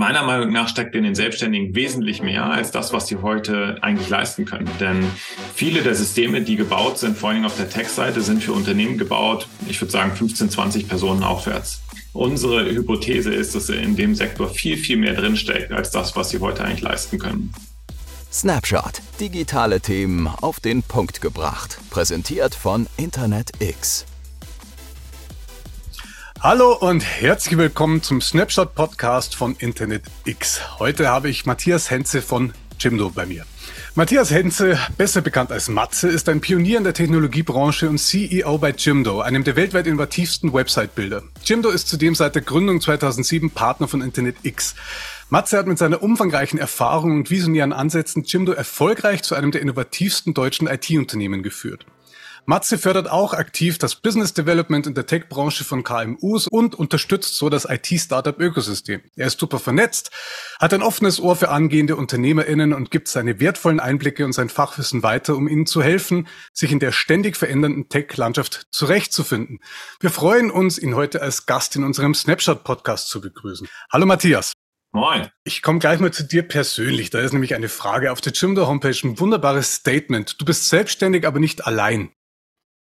Meiner Meinung nach steckt in den Selbstständigen wesentlich mehr als das, was sie heute eigentlich leisten können. Denn viele der Systeme, die gebaut sind, vor allem auf der Tech-Seite, sind für Unternehmen gebaut, ich würde sagen 15, 20 Personen aufwärts. Unsere Hypothese ist, dass in dem Sektor viel, viel mehr drinsteckt als das, was sie heute eigentlich leisten können. Snapshot. Digitale Themen auf den Punkt gebracht. Präsentiert von Internet X. Hallo und herzlich willkommen zum Snapshot Podcast von Internet X. Heute habe ich Matthias Henze von Jimdo bei mir. Matthias Henze, besser bekannt als Matze, ist ein Pionier in der Technologiebranche und CEO bei Jimdo, einem der weltweit innovativsten Website-Bilder. Jimdo ist zudem seit der Gründung 2007 Partner von Internet X. Matze hat mit seiner umfangreichen Erfahrung und visionären Ansätzen Jimdo erfolgreich zu einem der innovativsten deutschen IT-Unternehmen geführt. Matze fördert auch aktiv das Business Development in der Tech-Branche von KMUs und unterstützt so das IT-Startup-Ökosystem. Er ist super vernetzt, hat ein offenes Ohr für angehende UnternehmerInnen und gibt seine wertvollen Einblicke und sein Fachwissen weiter, um ihnen zu helfen, sich in der ständig verändernden Tech-Landschaft zurechtzufinden. Wir freuen uns, ihn heute als Gast in unserem Snapshot-Podcast zu begrüßen. Hallo Matthias. Moin. Ich komme gleich mal zu dir persönlich. Da ist nämlich eine Frage auf der Jimdo Homepage, ein wunderbares Statement. Du bist selbstständig, aber nicht allein.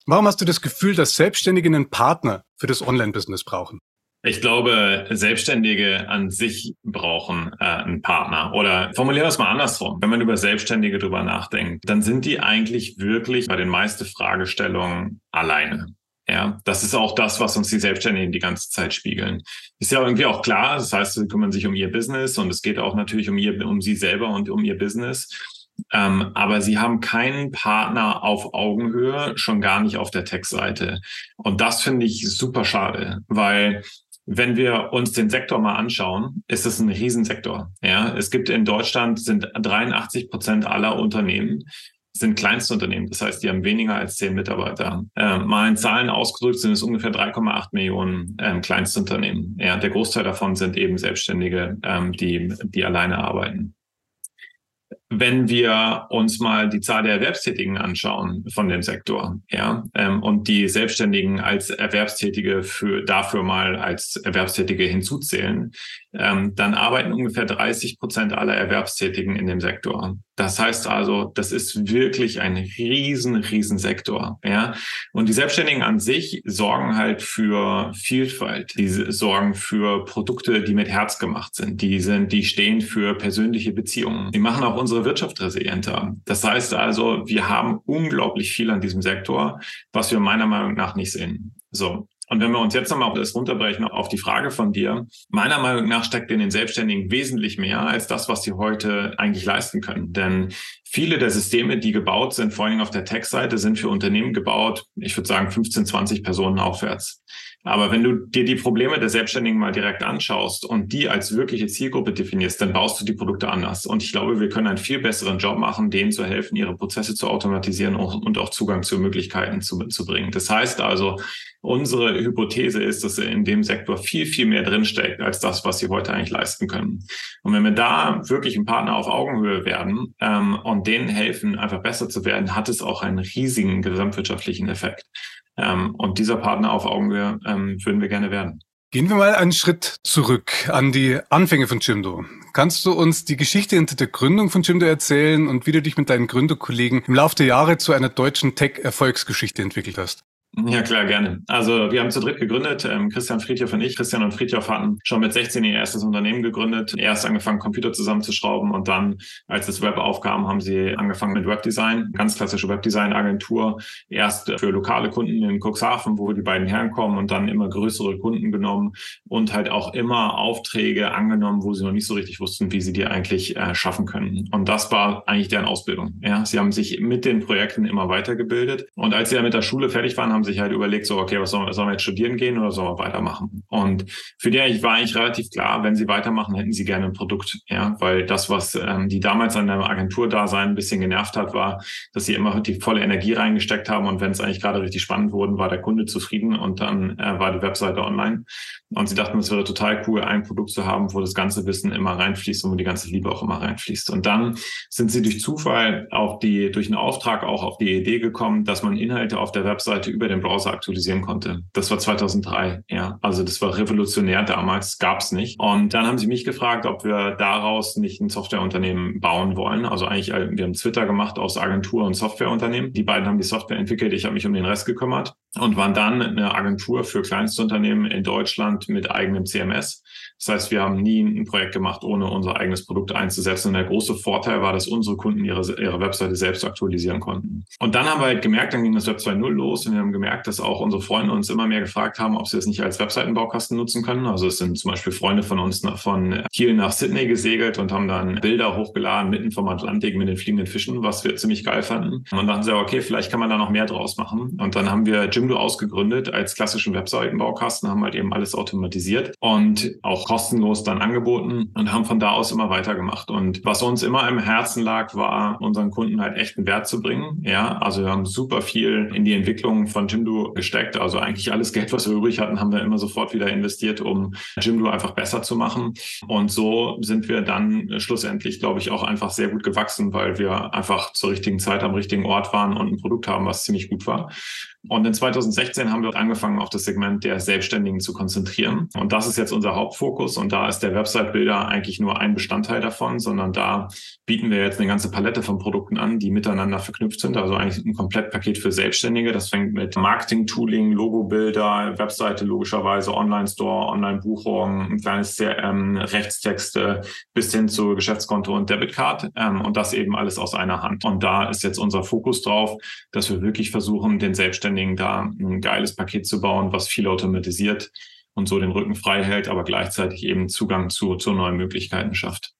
Warum hast du das Gefühl, dass Selbstständige einen Partner für das Online-Business brauchen? Ich glaube, Selbstständige an sich brauchen äh, einen Partner. Oder formulieren wir es mal andersrum. Wenn man über Selbstständige drüber nachdenkt, dann sind die eigentlich wirklich bei den meisten Fragestellungen alleine. Ja, das ist auch das, was uns die Selbstständigen die ganze Zeit spiegeln. Ist ja irgendwie auch klar. Das heißt, sie kümmern sich um ihr Business und es geht auch natürlich um ihr, um sie selber und um ihr Business. Ähm, aber sie haben keinen Partner auf Augenhöhe, schon gar nicht auf der Tech-Seite. Und das finde ich super schade, weil wenn wir uns den Sektor mal anschauen, ist es ein Riesensektor. Ja, es gibt in Deutschland sind 83 Prozent aller Unternehmen sind Kleinstunternehmen. Das heißt, die haben weniger als zehn Mitarbeiter. Äh, mal in Zahlen ausgedrückt sind es ungefähr 3,8 Millionen ähm, Kleinstunternehmen. Ja, der Großteil davon sind eben Selbstständige, ähm, die, die alleine arbeiten. Wenn wir uns mal die Zahl der Erwerbstätigen anschauen von dem Sektor, ja, ähm, und die Selbstständigen als Erwerbstätige für dafür mal als Erwerbstätige hinzuzählen, ähm, dann arbeiten ungefähr 30 Prozent aller Erwerbstätigen in dem Sektor. Das heißt also, das ist wirklich ein riesen, riesen Sektor. Ja? Und die Selbstständigen an sich sorgen halt für Vielfalt. Die sorgen für Produkte, die mit Herz gemacht sind. Die sind, die stehen für persönliche Beziehungen. Die machen auch unsere Wirtschaft resilienter. Das heißt also, wir haben unglaublich viel an diesem Sektor, was wir meiner Meinung nach nicht sehen. So. Und wenn wir uns jetzt nochmal das runterbrechen auf die Frage von dir, meiner Meinung nach steckt in den Selbstständigen wesentlich mehr als das, was sie heute eigentlich leisten können. Denn viele der Systeme, die gebaut sind, vor allem auf der Tech-Seite, sind für Unternehmen gebaut, ich würde sagen 15, 20 Personen aufwärts. Aber wenn du dir die Probleme der Selbstständigen mal direkt anschaust und die als wirkliche Zielgruppe definierst, dann baust du die Produkte anders. Und ich glaube, wir können einen viel besseren Job machen, denen zu helfen, ihre Prozesse zu automatisieren und auch Zugang zu Möglichkeiten zu, zu bringen. Das heißt also, unsere Hypothese ist, dass in dem Sektor viel, viel mehr drinsteckt als das, was sie heute eigentlich leisten können. Und wenn wir da wirklich ein Partner auf Augenhöhe werden ähm, und denen helfen, einfach besser zu werden, hat es auch einen riesigen gesamtwirtschaftlichen Effekt. Ähm, und dieser Partner auf Augenhöhe ähm, würden wir gerne werden. Gehen wir mal einen Schritt zurück an die Anfänge von Jimdo. Kannst du uns die Geschichte hinter der Gründung von Jimdo erzählen und wie du dich mit deinen Gründerkollegen im Laufe der Jahre zu einer deutschen Tech-Erfolgsgeschichte entwickelt hast? Ja, klar, gerne. Also wir haben zu dritt gegründet, ähm, Christian Friedhoff und ich. Christian und Friedhoff hatten schon mit 16 ihr erstes Unternehmen gegründet, erst angefangen, Computer zusammenzuschrauben und dann, als das Web aufkam, haben sie angefangen mit Webdesign, ganz klassische Webdesign-Agentur, erst für lokale Kunden in Cuxhaven, wo die beiden herkommen und dann immer größere Kunden genommen und halt auch immer Aufträge angenommen, wo sie noch nicht so richtig wussten, wie sie die eigentlich äh, schaffen können. Und das war eigentlich deren Ausbildung. Ja, sie haben sich mit den Projekten immer weitergebildet und als sie dann mit der Schule fertig waren, haben haben sich halt überlegt, so, okay, was sollen wir, sollen wir jetzt studieren gehen oder sollen wir weitermachen? Und für die war eigentlich relativ klar, wenn sie weitermachen, hätten sie gerne ein Produkt, ja, weil das, was ähm, die damals an der Agentur da sein ein bisschen genervt hat, war, dass sie immer die volle Energie reingesteckt haben und wenn es eigentlich gerade richtig spannend wurde, war der Kunde zufrieden und dann äh, war die Webseite online. Und sie dachten, es wäre total cool, ein Produkt zu haben, wo das ganze Wissen immer reinfließt und wo die ganze Liebe auch immer reinfließt. Und dann sind sie durch Zufall auf die, durch einen Auftrag auch auf die Idee gekommen, dass man Inhalte auf der Webseite über den Browser aktualisieren konnte. Das war 2003, ja. Also das war revolutionär damals, gab's nicht. Und dann haben sie mich gefragt, ob wir daraus nicht ein Softwareunternehmen bauen wollen. Also eigentlich, äh, wir haben Twitter gemacht aus Agentur und Softwareunternehmen. Die beiden haben die Software entwickelt, ich habe mich um den Rest gekümmert und waren dann eine Agentur für Kleinstunternehmen in Deutschland mit eigenem CMS. Das heißt, wir haben nie ein Projekt gemacht, ohne unser eigenes Produkt einzusetzen. Und der große Vorteil war, dass unsere Kunden ihre, ihre Webseite selbst aktualisieren konnten. Und dann haben wir halt gemerkt, dann ging das Web 2.0 los und wir haben gemerkt, dass auch unsere Freunde uns immer mehr gefragt haben, ob sie das nicht als Webseitenbaukasten nutzen können. Also es sind zum Beispiel Freunde von uns von Kiel nach Sydney gesegelt und haben dann Bilder hochgeladen mitten vom Atlantik mit den fliegenden Fischen, was wir ziemlich geil fanden. Und dann dachten sie, okay, vielleicht kann man da noch mehr draus machen. Und dann haben wir Jimdo ausgegründet als klassischen Webseitenbaukasten, haben halt eben alles automatisiert und auch kostenlos dann angeboten und haben von da aus immer weitergemacht. Und was uns immer im Herzen lag, war, unseren Kunden halt echten Wert zu bringen. Ja, also wir haben super viel in die Entwicklung von Jimdo gesteckt. Also eigentlich alles Geld, was wir übrig hatten, haben wir immer sofort wieder investiert, um Jimdo einfach besser zu machen. Und so sind wir dann schlussendlich, glaube ich, auch einfach sehr gut gewachsen, weil wir einfach zur richtigen Zeit am richtigen Ort waren und ein Produkt haben, was ziemlich gut war. Und in 2016 haben wir angefangen, auf das Segment der Selbstständigen zu konzentrieren. Und das ist jetzt unser Hauptfokus. Und da ist der Website-Builder eigentlich nur ein Bestandteil davon, sondern da bieten wir jetzt eine ganze Palette von Produkten an, die miteinander verknüpft sind. Also eigentlich ein Komplettpaket für Selbstständige. Das fängt mit Marketing-Tooling, Logo-Bilder, Webseite logischerweise, Online-Store, Online-Buchung, ein kleines CRM, Rechtstexte bis hin zu Geschäftskonto und Debitcard. Ähm, und das eben alles aus einer Hand. Und da ist jetzt unser Fokus drauf, dass wir wirklich versuchen, den Selbstständigen Selbstständigen da ein geiles Paket zu bauen, was viel automatisiert und so den Rücken frei hält, aber gleichzeitig eben Zugang zu, zu neuen Möglichkeiten schafft.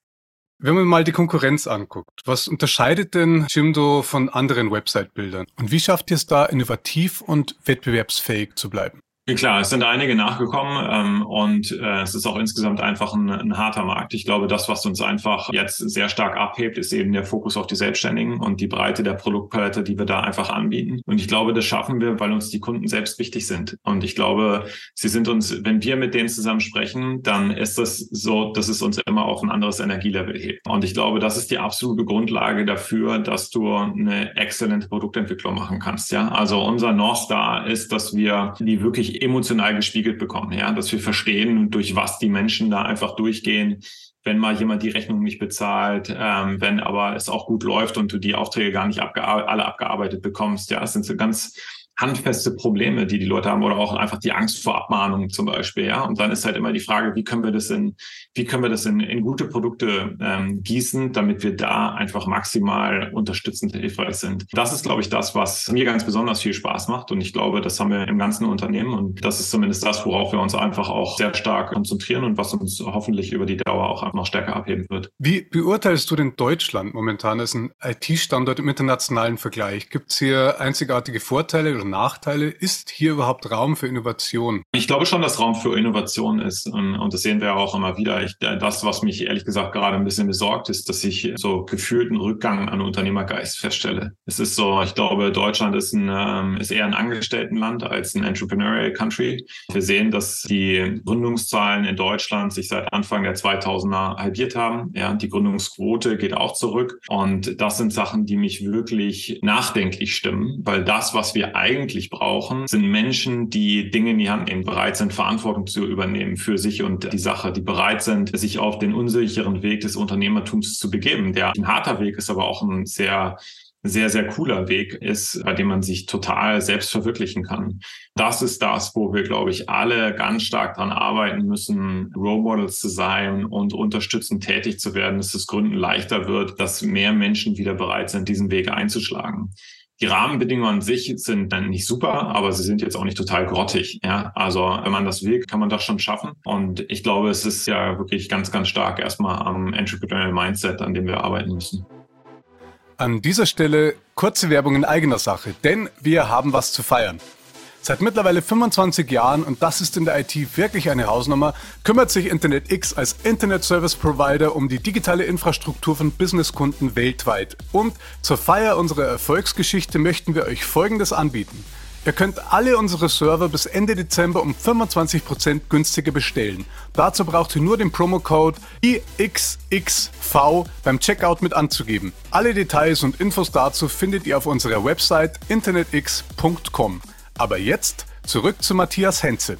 Wenn man mal die Konkurrenz anguckt, was unterscheidet denn Jimdo von anderen Website-Bildern? Und wie schafft ihr es da, innovativ und wettbewerbsfähig zu bleiben? Klar, es sind einige nachgekommen ähm, und äh, es ist auch insgesamt einfach ein, ein, harter Markt. Ich glaube, das, was uns einfach jetzt sehr stark abhebt, ist eben der Fokus auf die Selbstständigen und die Breite der Produktpalette, die wir da einfach anbieten. Und ich glaube, das schaffen wir, weil uns die Kunden selbst wichtig sind. Und ich glaube, sie sind uns, wenn wir mit denen zusammen sprechen, dann ist das so, dass es uns immer auf ein anderes Energielevel hebt. Und ich glaube, das ist die absolute Grundlage dafür, dass du eine exzellente Produktentwicklung machen kannst. Ja, also unser North Star ist, dass wir die wirklich emotional gespiegelt bekommen, ja, dass wir verstehen, durch was die Menschen da einfach durchgehen, wenn mal jemand die Rechnung nicht bezahlt, ähm, wenn aber es auch gut läuft und du die Aufträge gar nicht abgear alle abgearbeitet bekommst. Ja, es sind so ganz handfeste Probleme, die die Leute haben oder auch einfach die Angst vor Abmahnungen zum Beispiel. Ja, und dann ist halt immer die Frage, wie können wir das in, wie können wir das in, in gute Produkte ähm, gießen, damit wir da einfach maximal unterstützend hilfreich sind. Das ist, glaube ich, das, was mir ganz besonders viel Spaß macht. Und ich glaube, das haben wir im ganzen Unternehmen. Und das ist zumindest das, worauf wir uns einfach auch sehr stark konzentrieren und was uns hoffentlich über die Dauer auch noch stärker abheben wird. Wie beurteilst du denn Deutschland momentan als ein IT-Standort im internationalen Vergleich? Gibt es hier einzigartige Vorteile oder Nachteile? Ist hier überhaupt Raum für Innovation? Ich glaube schon, dass Raum für Innovation ist. Und das sehen wir auch immer wieder. Ich, das, was mich ehrlich gesagt gerade ein bisschen besorgt, ist, dass ich so gefühlten Rückgang an Unternehmergeist feststelle. Es ist so, ich glaube, Deutschland ist, ein, ähm, ist eher ein Angestelltenland als ein Entrepreneurial Country. Wir sehen, dass die Gründungszahlen in Deutschland sich seit Anfang der 2000er halbiert haben. Ja, die Gründungsquote geht auch zurück. Und das sind Sachen, die mich wirklich nachdenklich stimmen, weil das, was wir eigentlich eigentlich brauchen, sind Menschen, die Dinge in die Hand nehmen, bereit sind, Verantwortung zu übernehmen für sich und die Sache, die bereit sind, sich auf den unsicheren Weg des Unternehmertums zu begeben. Der ein harter Weg ist, aber auch ein sehr sehr, sehr cooler Weg ist, bei dem man sich total selbst verwirklichen kann. Das ist das, wo wir, glaube ich, alle ganz stark dran arbeiten müssen, Role Models zu sein und unterstützend tätig zu werden, dass es Gründen leichter wird, dass mehr Menschen wieder bereit sind, diesen Weg einzuschlagen. Die Rahmenbedingungen an sich sind dann nicht super, aber sie sind jetzt auch nicht total grottig. Ja, also wenn man das will, kann man das schon schaffen. Und ich glaube, es ist ja wirklich ganz, ganz stark erstmal am Entrepreneurial Mindset, an dem wir arbeiten müssen. An dieser Stelle kurze Werbung in eigener Sache, denn wir haben was zu feiern. Seit mittlerweile 25 Jahren, und das ist in der IT wirklich eine Hausnummer, kümmert sich InternetX als Internet Service Provider um die digitale Infrastruktur von Businesskunden weltweit. Und zur Feier unserer Erfolgsgeschichte möchten wir euch Folgendes anbieten. Ihr könnt alle unsere Server bis Ende Dezember um 25% günstiger bestellen. Dazu braucht ihr nur den Promocode IXXV beim Checkout mit anzugeben. Alle Details und Infos dazu findet ihr auf unserer Website internetx.com. Aber jetzt zurück zu Matthias Henze.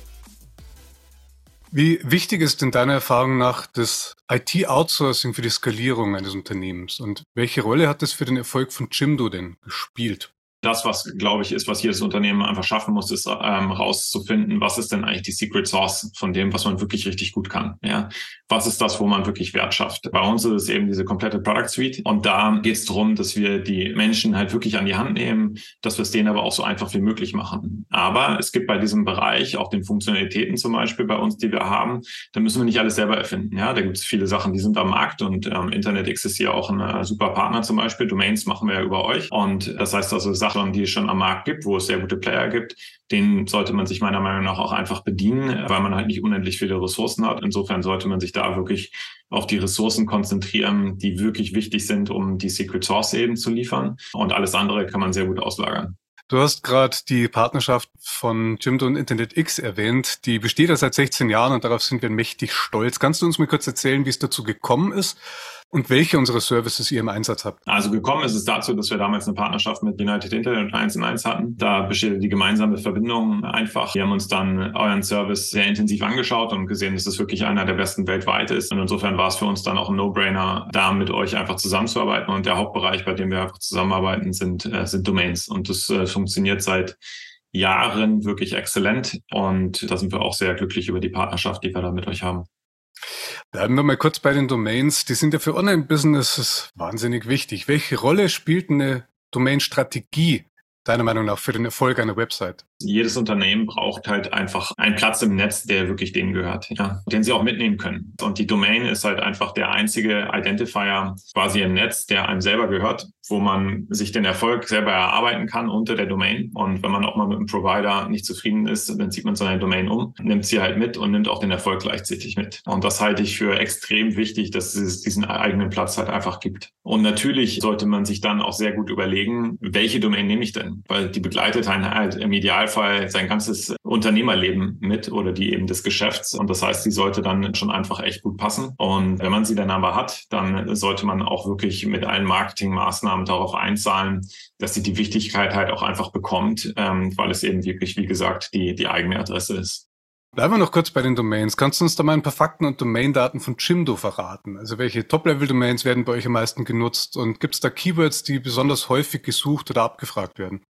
Wie wichtig ist in deiner Erfahrung nach das IT-Outsourcing für die Skalierung eines Unternehmens und welche Rolle hat das für den Erfolg von Jimdo denn gespielt? Das, was, glaube ich, ist, was jedes Unternehmen einfach schaffen muss, ist ähm, rauszufinden, was ist denn eigentlich die Secret Source von dem, was man wirklich richtig gut kann. Ja, was ist das, wo man wirklich Wert schafft? Bei uns ist es eben diese komplette Product Suite und da geht es darum, dass wir die Menschen halt wirklich an die Hand nehmen, dass wir es denen aber auch so einfach wie möglich machen. Aber es gibt bei diesem Bereich auch den Funktionalitäten zum Beispiel bei uns, die wir haben, da müssen wir nicht alles selber erfinden. Ja, da gibt es viele Sachen, die sind am Markt und ähm, InternetX ist hier auch ein äh, super Partner zum Beispiel. Domains machen wir ja über euch und das heißt also Sachen Sachen, die es schon am Markt gibt, wo es sehr gute Player gibt, denen sollte man sich meiner Meinung nach auch einfach bedienen, weil man halt nicht unendlich viele Ressourcen hat. Insofern sollte man sich da wirklich auf die Ressourcen konzentrieren, die wirklich wichtig sind, um die Secret Source eben zu liefern. Und alles andere kann man sehr gut auslagern. Du hast gerade die Partnerschaft von Jimdo und Internet X erwähnt. Die besteht ja seit 16 Jahren und darauf sind wir mächtig stolz. Kannst du uns mal kurz erzählen, wie es dazu gekommen ist und welche unserer Services ihr im Einsatz habt? Also gekommen ist es dazu, dass wir damals eine Partnerschaft mit United Internet und 1 in 1 hatten. Da besteht die gemeinsame Verbindung einfach. Wir haben uns dann euren Service sehr intensiv angeschaut und gesehen, dass es wirklich einer der besten weltweit ist. Und insofern war es für uns dann auch ein No-Brainer, da mit euch einfach zusammenzuarbeiten. Und der Hauptbereich, bei dem wir einfach zusammenarbeiten, sind, äh, sind Domains. Und das äh, funktioniert seit Jahren wirklich exzellent. Und da sind wir auch sehr glücklich über die Partnerschaft, die wir da mit euch haben. Bleiben wir mal kurz bei den Domains. Die sind ja für Online-Businesses wahnsinnig wichtig. Welche Rolle spielt eine Domain-Strategie deiner Meinung nach für den Erfolg einer Website? Jedes Unternehmen braucht halt einfach einen Platz im Netz, der wirklich denen gehört, ja, den sie auch mitnehmen können. Und die Domain ist halt einfach der einzige Identifier quasi im Netz, der einem selber gehört, wo man sich den Erfolg selber erarbeiten kann unter der Domain. Und wenn man auch mal mit einem Provider nicht zufrieden ist, dann zieht man seine Domain um, nimmt sie halt mit und nimmt auch den Erfolg gleichzeitig mit. Und das halte ich für extrem wichtig, dass es diesen eigenen Platz halt einfach gibt. Und natürlich sollte man sich dann auch sehr gut überlegen, welche Domain nehme ich denn? Weil die begleitet einen halt im Idealfall Fall sein ganzes Unternehmerleben mit oder die eben des Geschäfts. Und das heißt, die sollte dann schon einfach echt gut passen. Und wenn man sie dann aber hat, dann sollte man auch wirklich mit allen Marketingmaßnahmen darauf einzahlen, dass sie die Wichtigkeit halt auch einfach bekommt, ähm, weil es eben wirklich, wie gesagt, die, die eigene Adresse ist. Bleiben wir noch kurz bei den Domains. Kannst du uns da mal ein paar Fakten und Domain-Daten von Jimdo verraten? Also welche Top-Level-Domains werden bei euch am meisten genutzt und gibt es da Keywords, die besonders häufig gesucht oder abgefragt werden?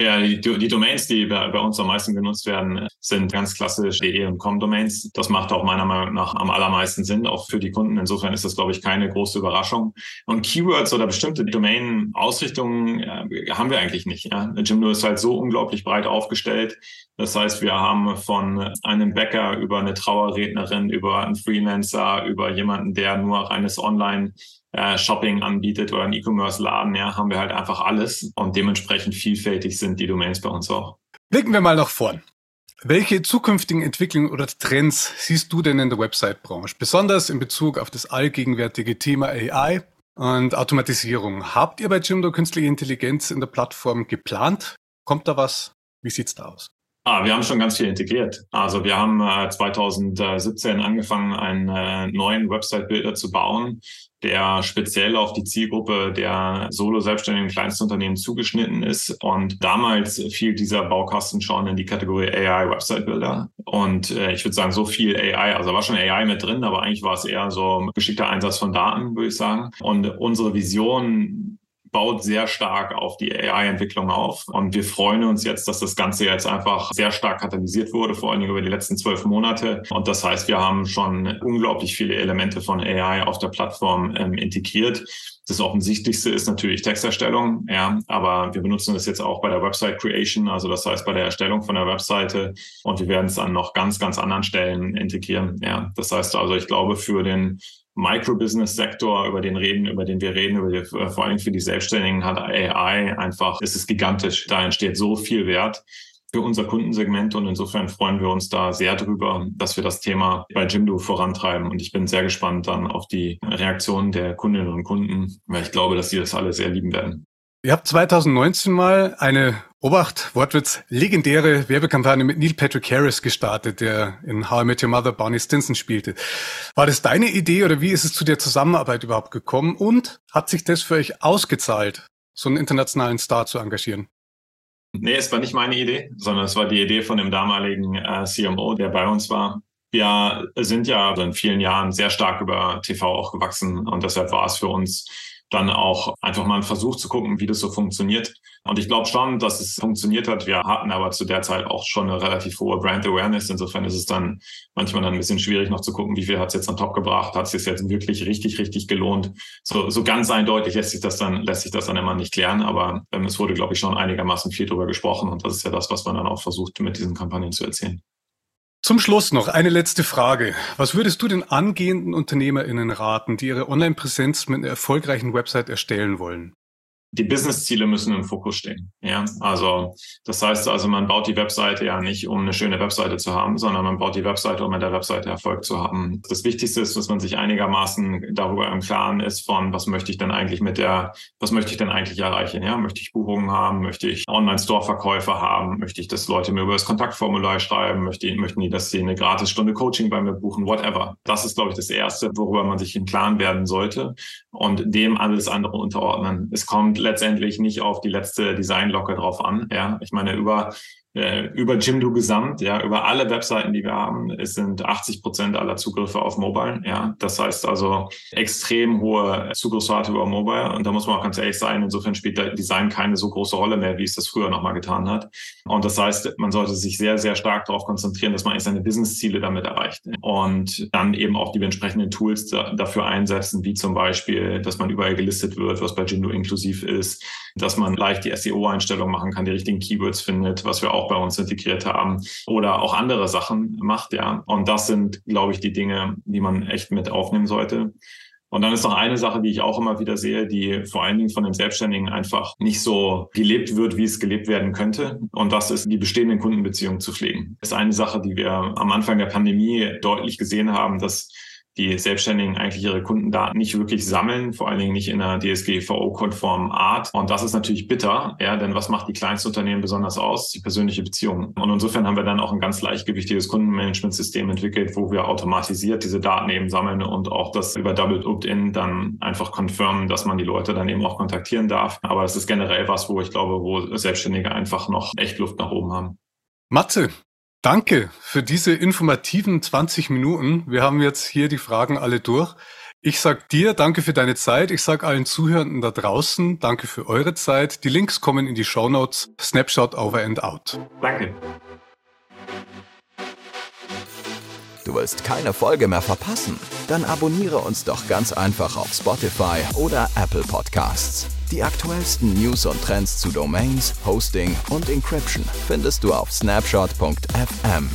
Ja, die, die Domains, die bei, bei, uns am meisten genutzt werden, sind ganz klassisch de und com-Domains. Das macht auch meiner Meinung nach am allermeisten Sinn, auch für die Kunden. Insofern ist das, glaube ich, keine große Überraschung. Und Keywords oder bestimmte Domain-Ausrichtungen äh, haben wir eigentlich nicht. Ja? Jimdo ist halt so unglaublich breit aufgestellt. Das heißt, wir haben von einem Bäcker über eine Trauerrednerin, über einen Freelancer, über jemanden, der nur reines Online äh, Shopping anbietet oder ein E-Commerce-Laden, ja, haben wir halt einfach alles und dementsprechend vielfältig sind die Domains bei uns auch. Blicken wir mal nach vorn. Welche zukünftigen Entwicklungen oder Trends siehst du denn in der Website-Branche, besonders in Bezug auf das allgegenwärtige Thema AI und Automatisierung? Habt ihr bei Jimdo künstliche Intelligenz in der Plattform geplant? Kommt da was? Wie sieht's da aus? Ah, wir haben schon ganz viel integriert. Also wir haben äh, 2017 angefangen, einen äh, neuen Website-Builder zu bauen, der speziell auf die Zielgruppe der solo-selbstständigen Kleinstunternehmen zugeschnitten ist. Und damals fiel dieser Baukasten schon in die Kategorie AI Website Builder. Und äh, ich würde sagen, so viel AI, also war schon AI mit drin, aber eigentlich war es eher so geschickter Einsatz von Daten, würde ich sagen. Und unsere Vision baut sehr stark auf die AI-Entwicklung auf. Und wir freuen uns jetzt, dass das Ganze jetzt einfach sehr stark katalysiert wurde, vor allen Dingen über die letzten zwölf Monate. Und das heißt, wir haben schon unglaublich viele Elemente von AI auf der Plattform ähm, integriert. Das offensichtlichste ist natürlich Texterstellung, ja, aber wir benutzen das jetzt auch bei der Website Creation, also das heißt bei der Erstellung von der Webseite und wir werden es an noch ganz, ganz anderen Stellen integrieren. Ja, das heißt also, ich glaube, für den Microbusiness-Sektor, über den reden, über den wir reden, über die, äh, vor allem für die Selbstständigen hat AI einfach, ist es gigantisch. Da entsteht so viel Wert für unser Kundensegment und insofern freuen wir uns da sehr drüber, dass wir das Thema bei Jimdo vorantreiben und ich bin sehr gespannt dann auf die Reaktionen der Kundinnen und Kunden, weil ich glaube, dass sie das alle sehr lieben werden. Ihr habt 2019 mal eine Obacht, Wortwitz, legendäre Werbekampagne mit Neil Patrick Harris gestartet, der in How I Met Your Mother Barney Stinson spielte. War das deine Idee oder wie ist es zu der Zusammenarbeit überhaupt gekommen? Und hat sich das für euch ausgezahlt, so einen internationalen Star zu engagieren? Nee, es war nicht meine Idee, sondern es war die Idee von dem damaligen äh, CMO, der bei uns war. Wir sind ja in vielen Jahren sehr stark über TV auch gewachsen und deshalb war es für uns dann auch einfach mal einen Versuch zu gucken, wie das so funktioniert. Und ich glaube schon, dass es funktioniert hat. Wir hatten aber zu der Zeit auch schon eine relativ hohe Brand Awareness. Insofern ist es dann manchmal dann ein bisschen schwierig noch zu gucken, wie viel hat es jetzt an Top gebracht, hat es sich jetzt wirklich richtig, richtig gelohnt. So, so ganz eindeutig lässt sich das dann, lässt sich das dann immer nicht klären. Aber ähm, es wurde, glaube ich, schon einigermaßen viel darüber gesprochen. Und das ist ja das, was man dann auch versucht, mit diesen Kampagnen zu erzählen. Zum Schluss noch eine letzte Frage. Was würdest du den angehenden UnternehmerInnen raten, die ihre Online-Präsenz mit einer erfolgreichen Website erstellen wollen? Die Business-Ziele müssen im Fokus stehen. Ja, also das heißt also, man baut die Webseite ja nicht, um eine schöne Webseite zu haben, sondern man baut die Webseite, um mit der Webseite Erfolg zu haben. Das Wichtigste ist, dass man sich einigermaßen darüber im Klaren ist von, was möchte ich denn eigentlich mit der, was möchte ich denn eigentlich erreichen? Ja, möchte ich Buchungen haben? Möchte ich Online-Store-Verkäufe haben? Möchte ich, dass Leute mir über das Kontaktformular schreiben? Möchte, möchten die, dass sie eine Gratisstunde Coaching bei mir buchen? Whatever. Das ist, glaube ich, das Erste, worüber man sich im Klaren werden sollte und dem alles andere unterordnen. Es kommt letztendlich nicht auf die letzte Designlocke drauf an. Ja, ich meine, über äh, über Jimdo gesamt, ja, über alle Webseiten, die wir haben, es sind 80 Prozent aller Zugriffe auf Mobile, ja. Das heißt also extrem hohe Zugriffsrate über Mobile. Und da muss man auch ganz ehrlich sein, insofern spielt Design keine so große Rolle mehr, wie es das früher nochmal getan hat. Und das heißt, man sollte sich sehr, sehr stark darauf konzentrieren, dass man seine Business-Ziele damit erreicht. Und dann eben auch die entsprechenden Tools da, dafür einsetzen, wie zum Beispiel, dass man überall gelistet wird, was bei Jimdo inklusiv ist, dass man leicht die SEO-Einstellung machen kann, die richtigen Keywords findet, was wir auch bei uns integriert haben oder auch andere Sachen macht, ja. Und das sind, glaube ich, die Dinge, die man echt mit aufnehmen sollte. Und dann ist noch eine Sache, die ich auch immer wieder sehe, die vor allen Dingen von den Selbstständigen einfach nicht so gelebt wird, wie es gelebt werden könnte. Und das ist die bestehenden Kundenbeziehungen zu pflegen. Das ist eine Sache, die wir am Anfang der Pandemie deutlich gesehen haben, dass die Selbstständigen eigentlich ihre Kundendaten nicht wirklich sammeln, vor allen Dingen nicht in einer DSGVO-konformen Art. Und das ist natürlich bitter, ja, denn was macht die Kleinstunternehmen besonders aus? Die persönliche Beziehung. Und insofern haben wir dann auch ein ganz leichtgewichtiges Kundenmanagementsystem entwickelt, wo wir automatisiert diese Daten eben sammeln und auch das über Double Opt-in dann einfach confirmen, dass man die Leute dann eben auch kontaktieren darf. Aber das ist generell was, wo ich glaube, wo Selbstständige einfach noch echt Luft nach oben haben. Matze, Danke für diese informativen 20 Minuten. Wir haben jetzt hier die Fragen alle durch. Ich sag dir danke für deine Zeit. Ich sag allen Zuhörenden da draußen danke für eure Zeit. Die Links kommen in die Show Notes. Snapshot over and out. Danke. Du willst keine Folge mehr verpassen? Dann abonniere uns doch ganz einfach auf Spotify oder Apple Podcasts. Die aktuellsten News und Trends zu Domains, Hosting und Encryption findest du auf snapshot.fm.